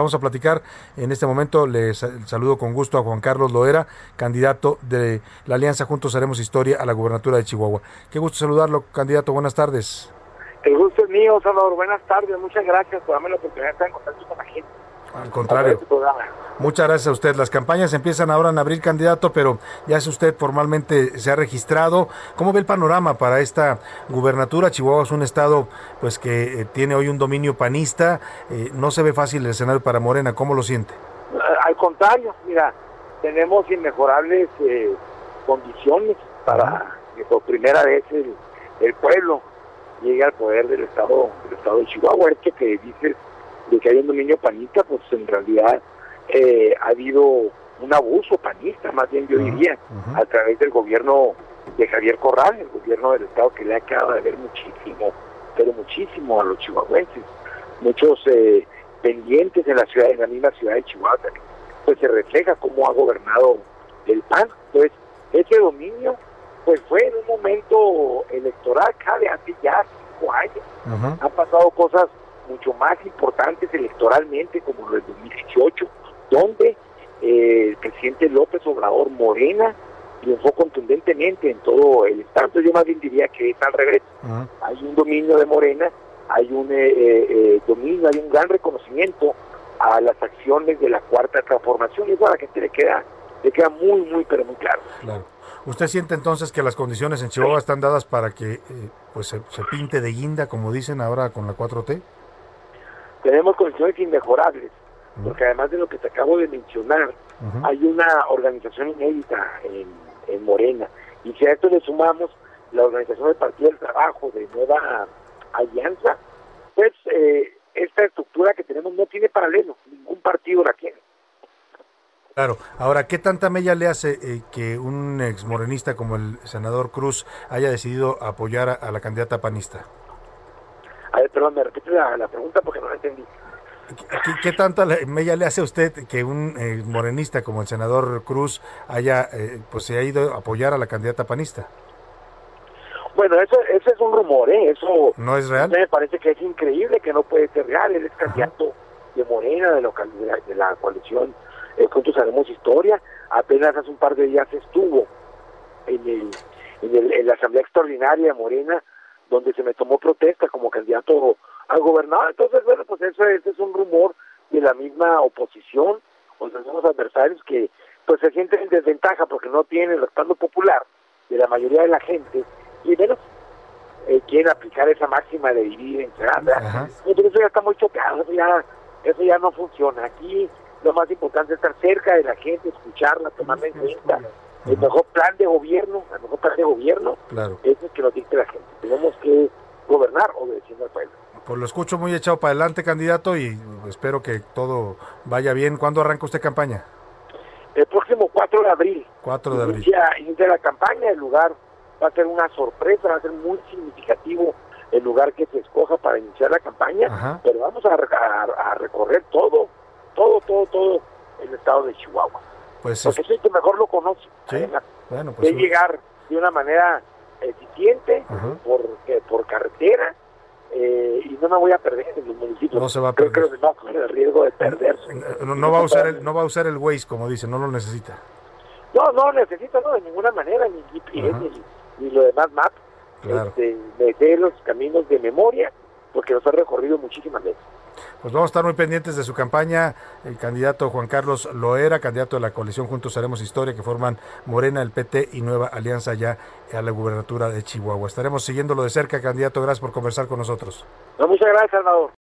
Vamos a platicar en este momento. Les saludo con gusto a Juan Carlos Loera, candidato de la Alianza Juntos Haremos Historia a la gubernatura de Chihuahua. Qué gusto saludarlo, candidato. Buenas tardes. El gusto es mío, Salvador. Buenas tardes. Muchas gracias por darme la oportunidad de estar en contacto con la gente. Al contrario. Muchas gracias a usted. Las campañas empiezan ahora en abril, candidato, pero ya es usted formalmente se ha registrado. ¿Cómo ve el panorama para esta gubernatura? Chihuahua es un estado pues que eh, tiene hoy un dominio panista. Eh, no se ve fácil el escenario para Morena. ¿Cómo lo siente? Al contrario, mira, tenemos inmejorables eh, condiciones para que por primera vez el, el, pueblo llegue al poder del estado del estado de Chihuahua. Este que dices de que hay un dominio panista, pues en realidad eh, ha habido un abuso panista, más bien yo diría, a través del gobierno de Javier Corral, el gobierno del Estado que le ha quedado de ver muchísimo, pero muchísimo a los chihuahuenses. Muchos eh, pendientes en la ciudad, en la misma ciudad de Chihuahua, pues se refleja cómo ha gobernado el PAN. Entonces, ese dominio, pues fue en un momento electoral, cabe hace ya cinco años. Han pasado cosas mucho más electoralmente, como lo del 2018, donde eh, el presidente López Obrador Morena triunfó contundentemente en todo el estado. Yo más bien diría que es al revés. Hay un dominio de Morena, hay un eh, eh, dominio, hay un gran reconocimiento a las acciones de la cuarta transformación y eso a la gente le queda, le queda muy, muy, pero muy claro. Claro. ¿Usted siente entonces que las condiciones en Chihuahua están dadas para que pues se, se, pinte de guinda, como dicen ahora con la 4T? Tenemos condiciones inmejorables, porque además de lo que te acabo de mencionar, hay una organización inédita en, Morena, y si a esto le sumamos la organización del Partido del Trabajo, de Nueva Alianza, pues eh, esta estructura que tenemos no tiene paralelo, ningún partido la tiene. Claro, ahora, ¿qué tanta mella le hace eh, que un ex morenista como el senador Cruz haya decidido apoyar a la candidata panista? Perdón, me repite la, pregunta porque no la entendí. ¿Qué, qué tanta mella le hace a usted que un eh, morenista como el senador Cruz haya, eh, pues se ha ido a apoyar a la candidata panista? Bueno, eso, ese es un rumor, ¿eh? Eso no es real. Me parece que es increíble, que no puede ser real. Él es candidato de Morena, de, de la coalición eh, Juntos Haremos Historia. Apenas hace un par de días estuvo en, el, en, el, en la Asamblea Extraordinaria de Morena donde se me tomó protesta como candidato al gobernador. Entonces, bueno, pues eso, es un rumor de la misma oposición o de los adversarios que pues se sienten en desventaja porque no tienen el respaldo popular de la mayoría de la gente y menos eh, quieren aplicar esa máxima de vivir entre Entonces eso ya está muy chocado, eso ya, eso ya no funciona. Aquí lo más importante es estar cerca de la gente, escucharla, tomarla en cuenta el mejor plan de gobierno, el mejor plan de gobierno claro. es el que nos dicte la gente. Tenemos que gobernar obedeciendo al pueblo. Pues lo escucho muy echado para adelante, candidato, y espero que todo vaya bien. ¿Cuándo arranca usted campaña? El próximo 4 de abril. 4 de abril. Inicia, inicia la campaña, el lugar va a ser una sorpresa, va a ser muy significativo el lugar que se escoja para iniciar la campaña, pero vamos a, a, a recorrer todo, todo, todo, todo el estado de Chihuahua. Pues porque soy que mejor lo conoce. ¿Sí? Bueno, pues de llegar de una manera eficiente por, por carretera eh, y no me voy a perder en los municipios. No se va a perder. Creo que los demás el riesgo de perderse. No, no, va a usar el, no va a usar el Waze, como dice, no lo necesita. No, no necesita, no, de ninguna manera, ni GPS, ni, ni, lo demás map. Claro. Este, me sé los caminos de memoria, porque los he recorrido muchísimas veces. Pues vamos a estar muy pendientes de su campaña. El candidato Juan Carlos Loera, candidato de la coalición Juntos Haremos Historia, que forman Morena, el PT y Nueva Alianza ya a la gubernatura de Chihuahua. Estaremos siguiéndolo de cerca, candidato. Gracias por conversar con nosotros. No, muchas gracias, Salvador.